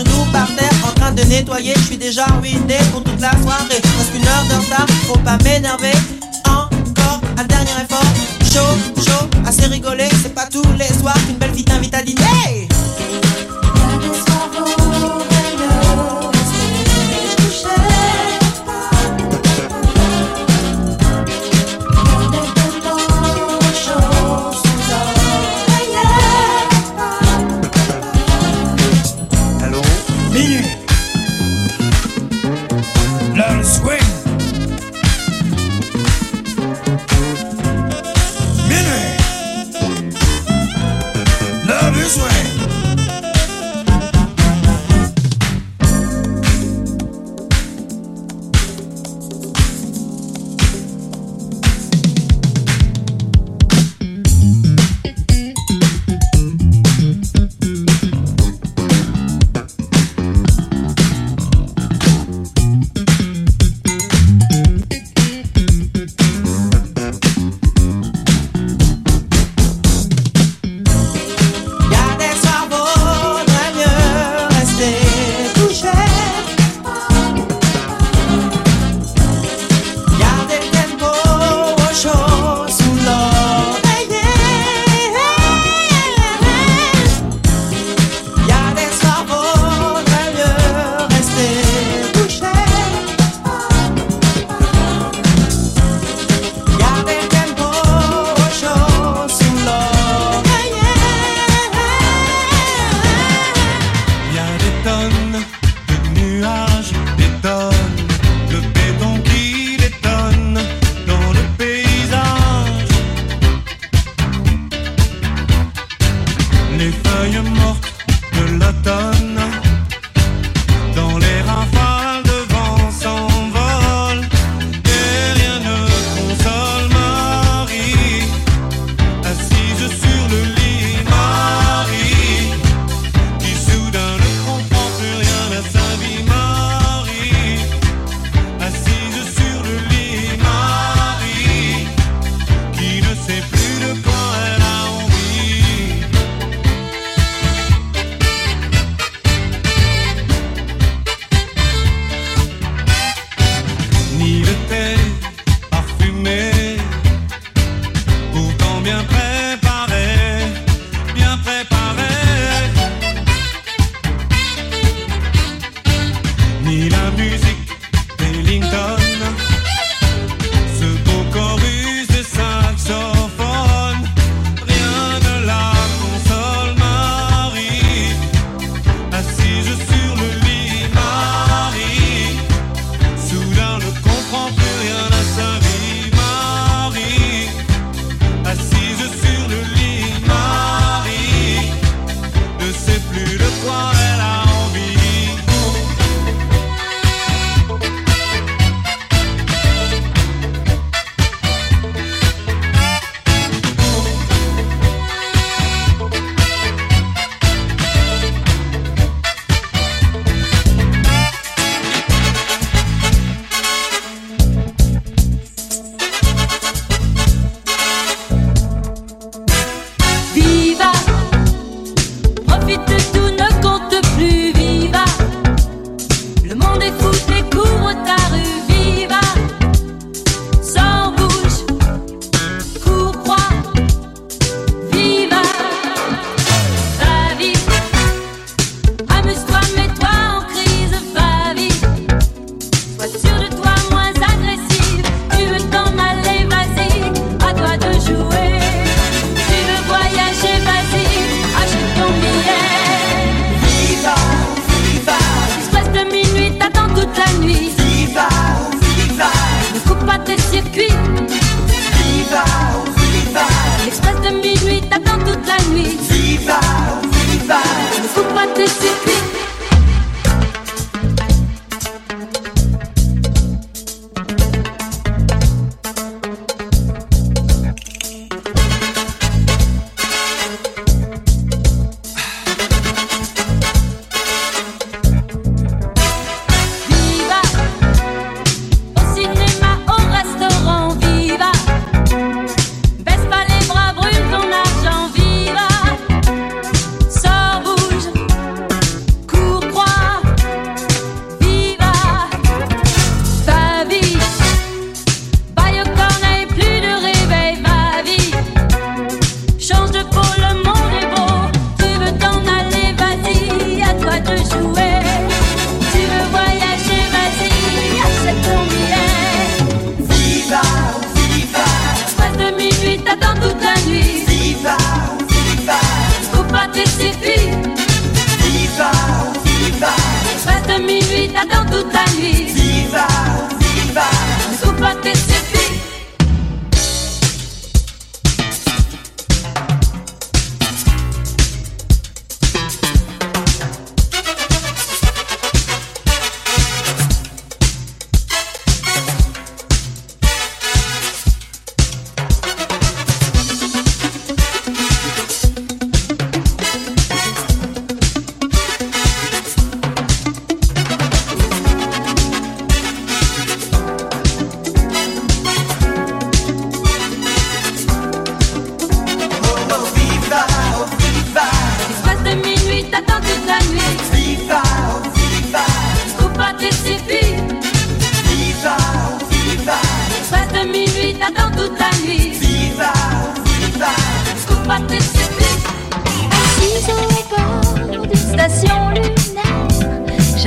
genoux par terre en train de nettoyer. Je suis déjà ruiné pour toute la soirée. Parce qu'une heure de retard, faut pas m'énerver. Encore un dernier effort. Chaud, chaud, assez rigolé. C'est pas tous les soirs qu'une belle fille t'invite à dîner.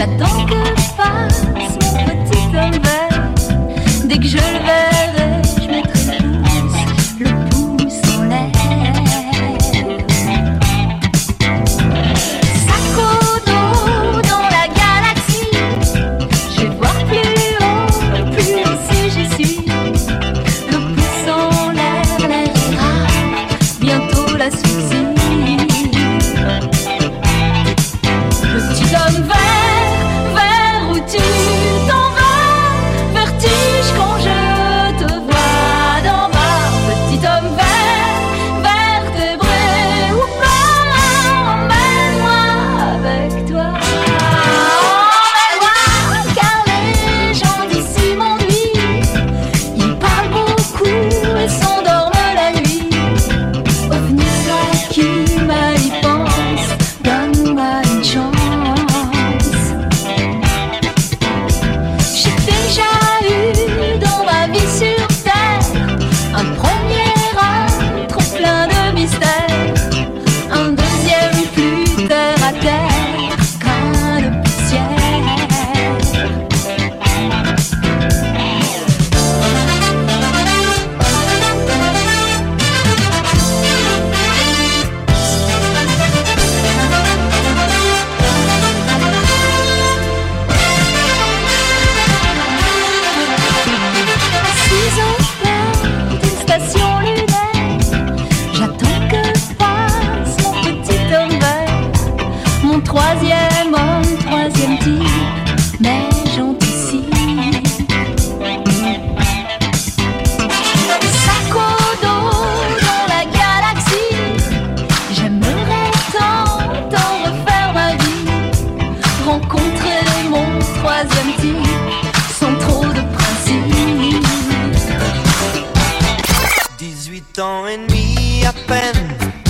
J'attends que 18 me et demi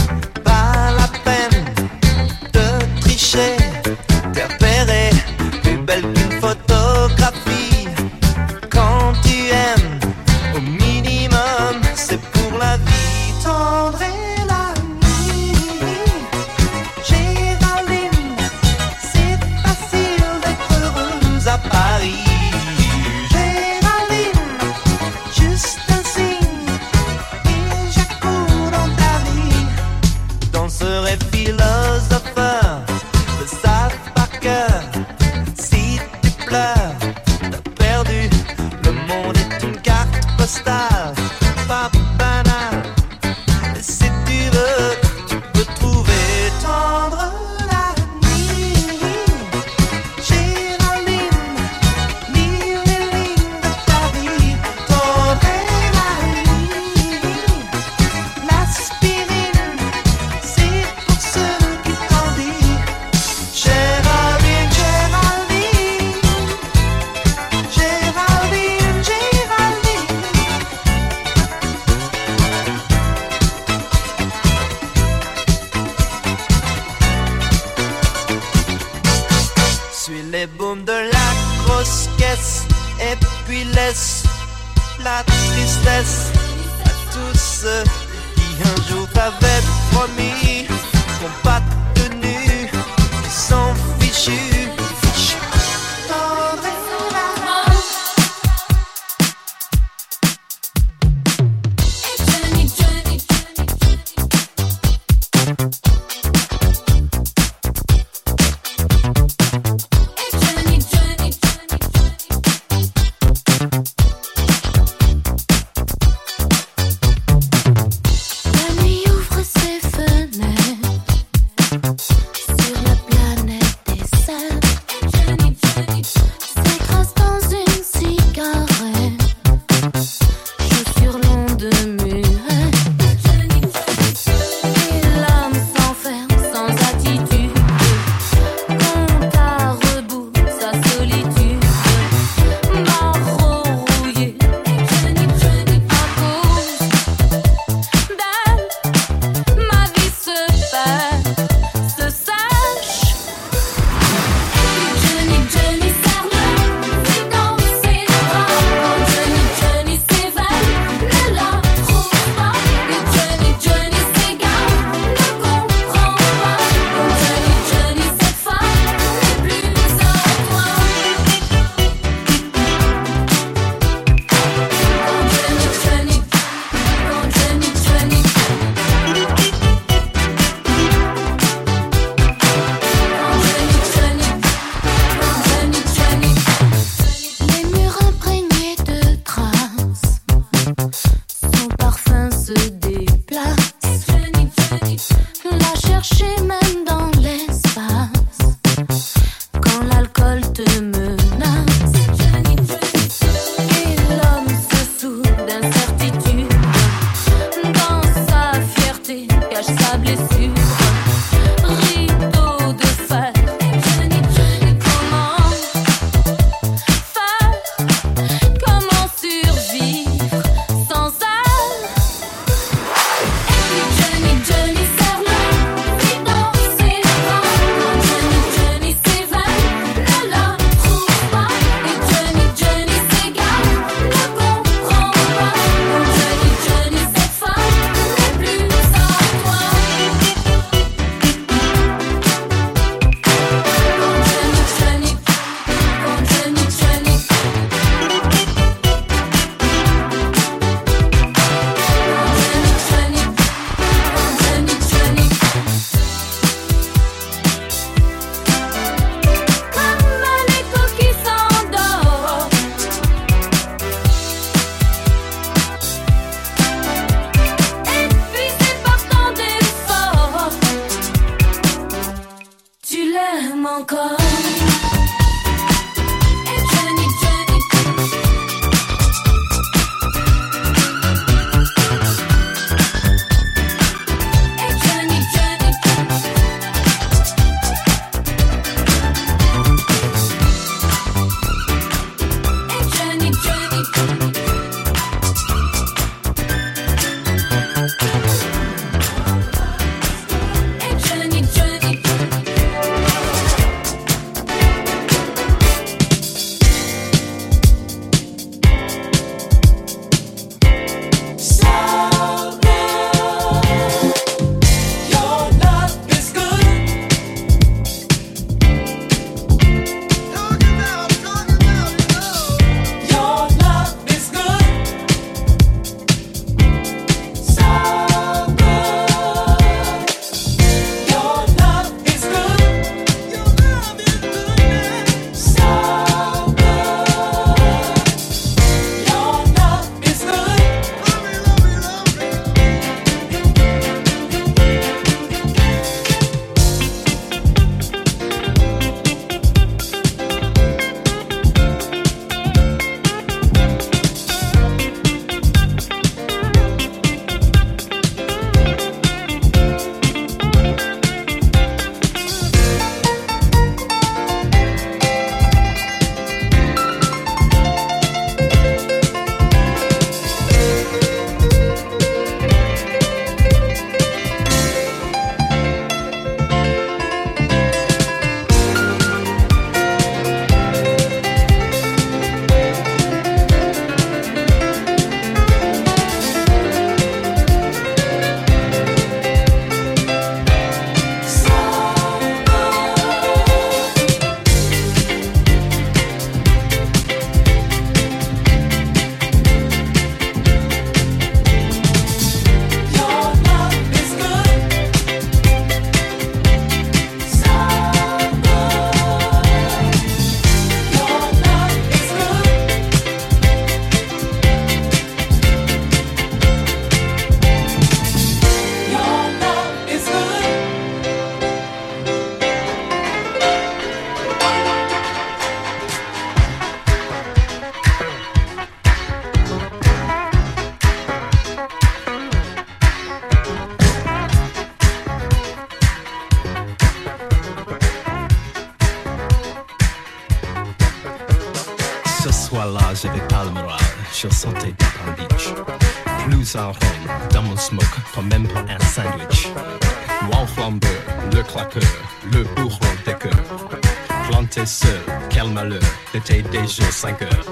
5 heures.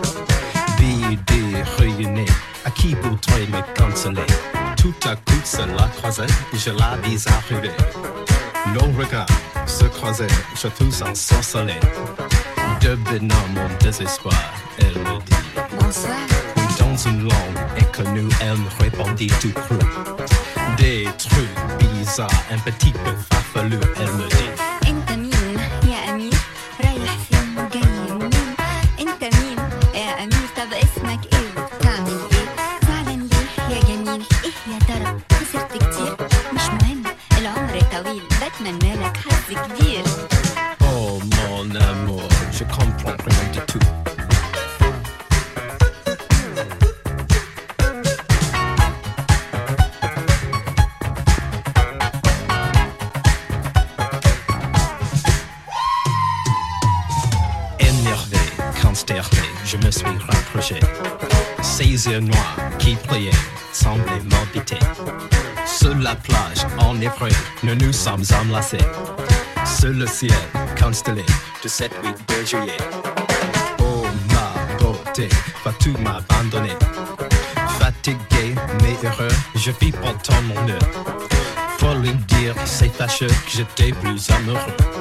Vidé, réunis, à qui voudrait me consoler Tout à coup, cela croisait, je la vis arriver. Nos regards se croisaient, je tous ensorcelé. Devenant mon désespoir, je me suis rapproché. Ses yeux noirs qui priaient semblaient m'habiter. Sur la plage, en nous nous sommes enlacés. Sur le ciel constellé de cette nuit de juillet. Oh ma beauté, vas-tu m'abandonner Fatigué mais heureux, je vis pourtant mon heure. Pour lui dire c'est fâcheux que j'étais plus amoureux.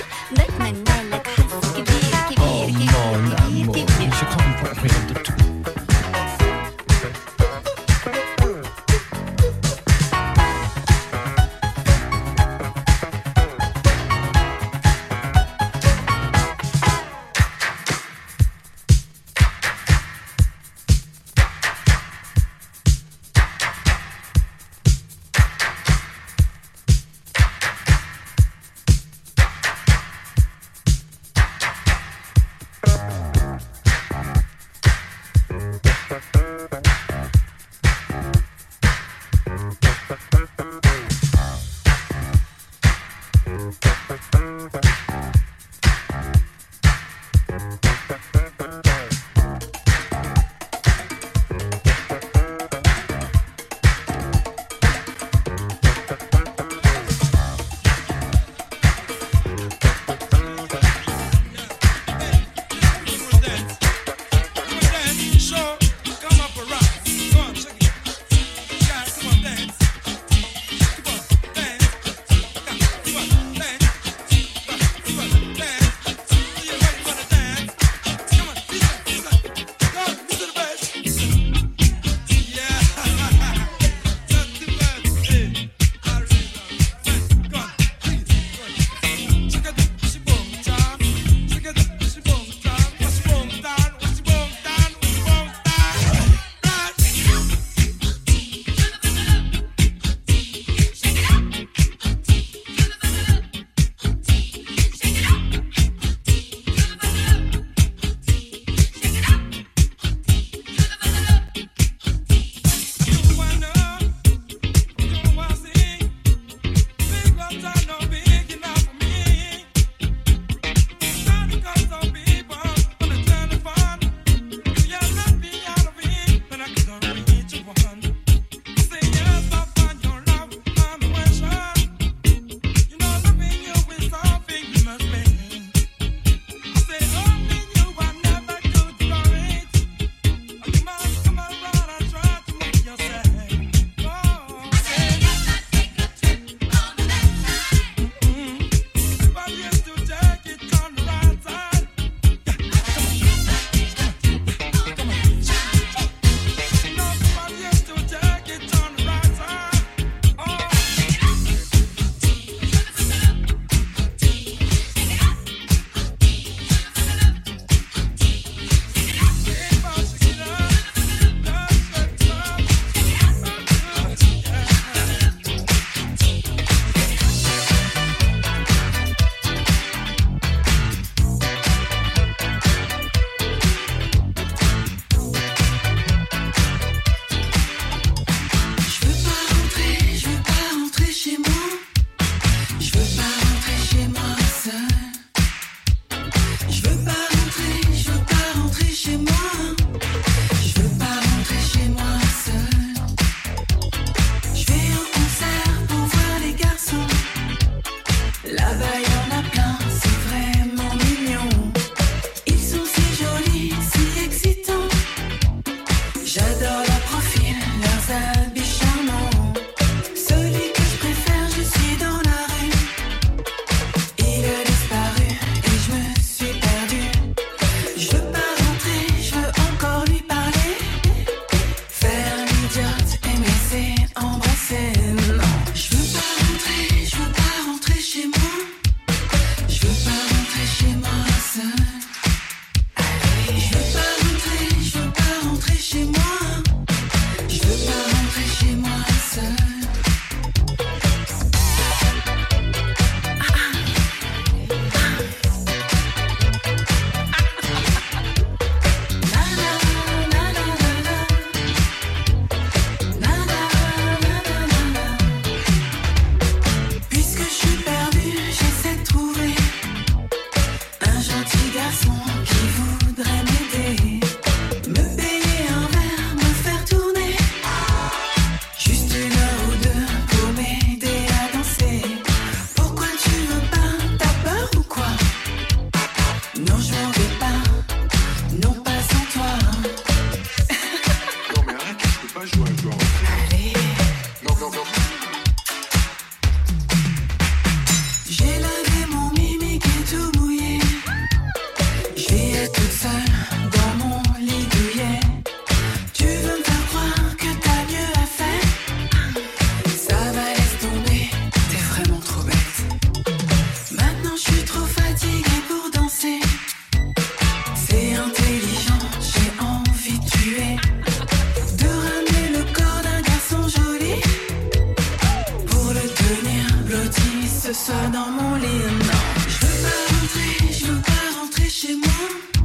dans mon lit. Non, je veux pas rentrer, je veux pas rentrer chez moi.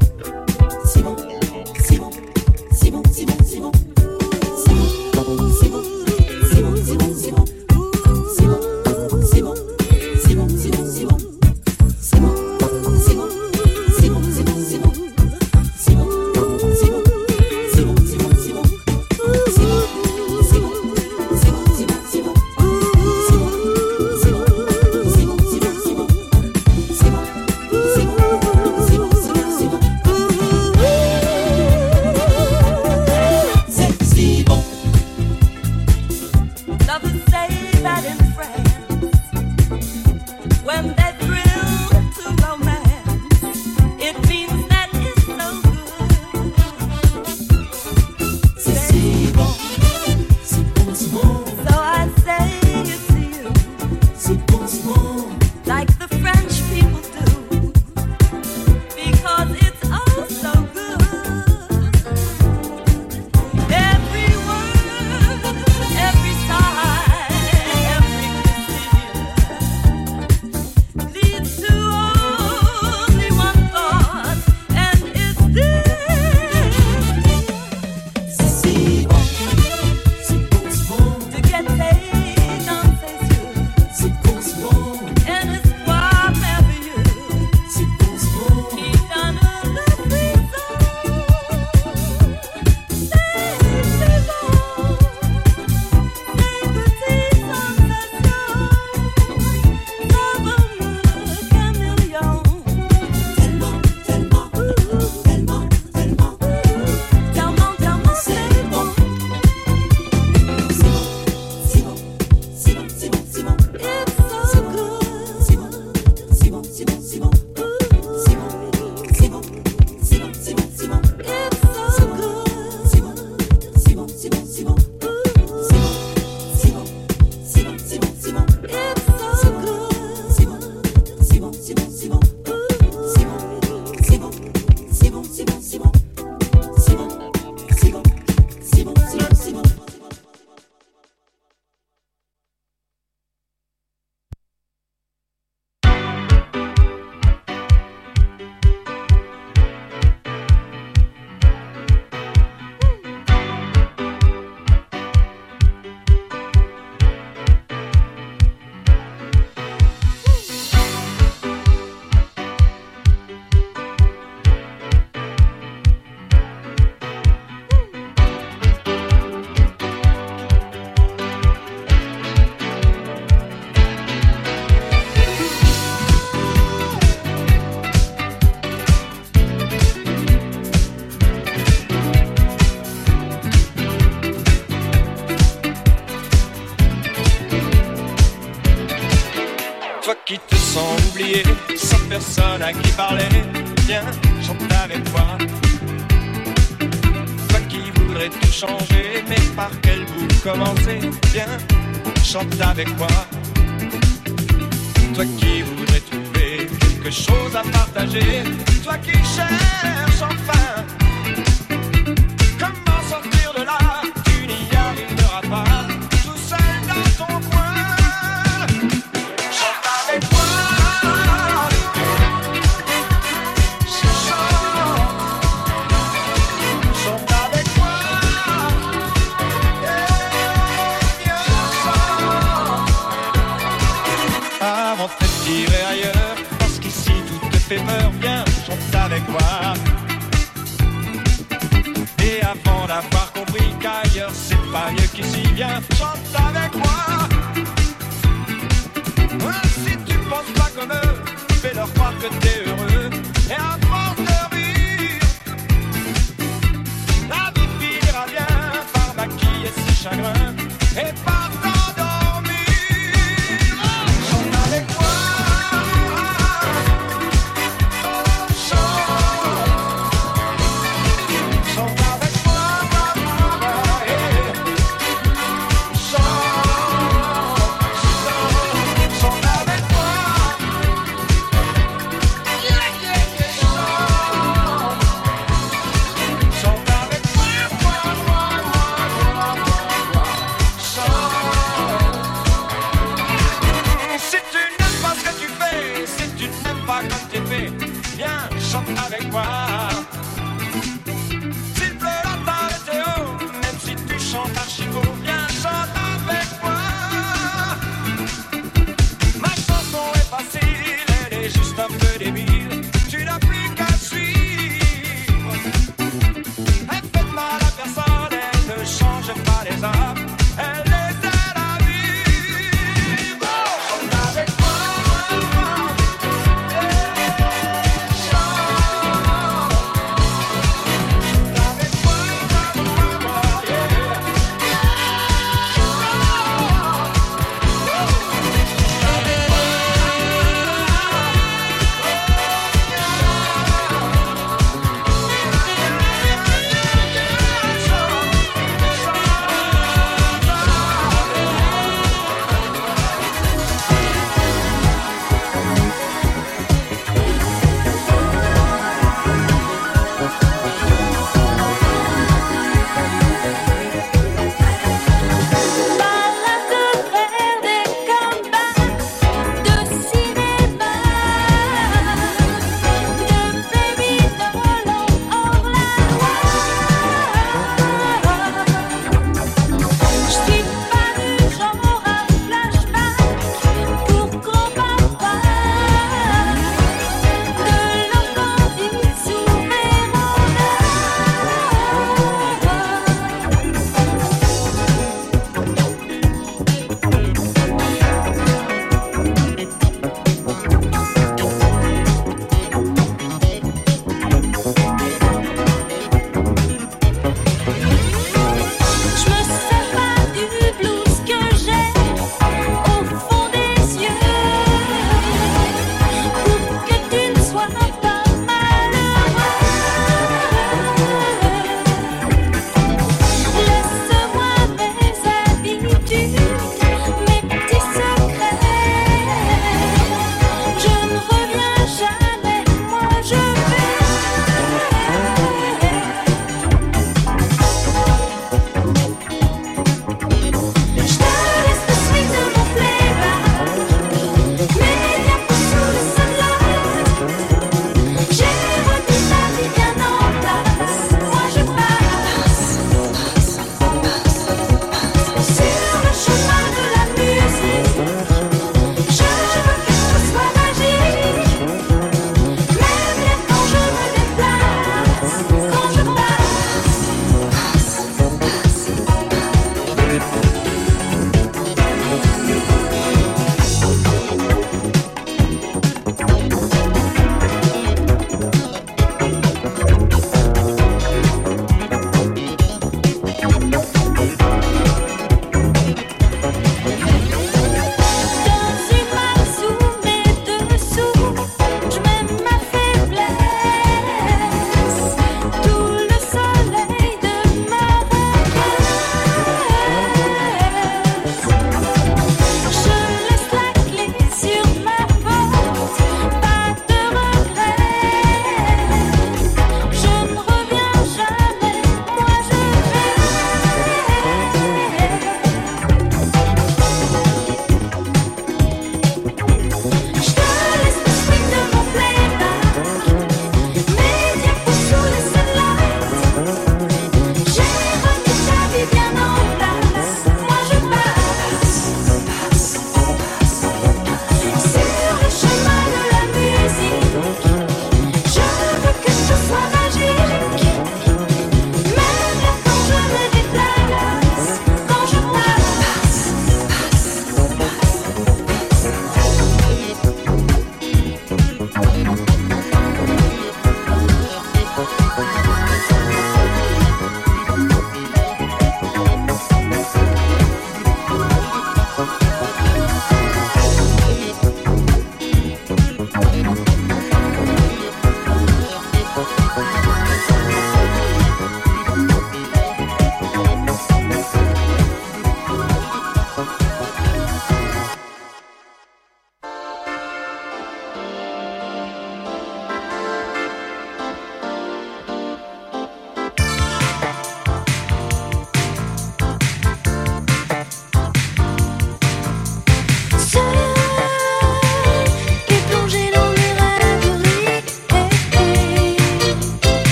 Thank you.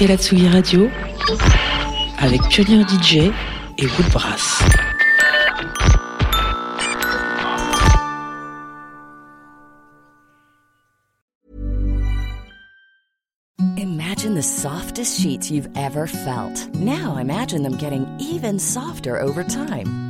Écoutez la Tsugi Radio avec Pioneer DJ et Woodbrass. Imagine the softest sheets you've ever felt. Now imagine them getting even softer over time.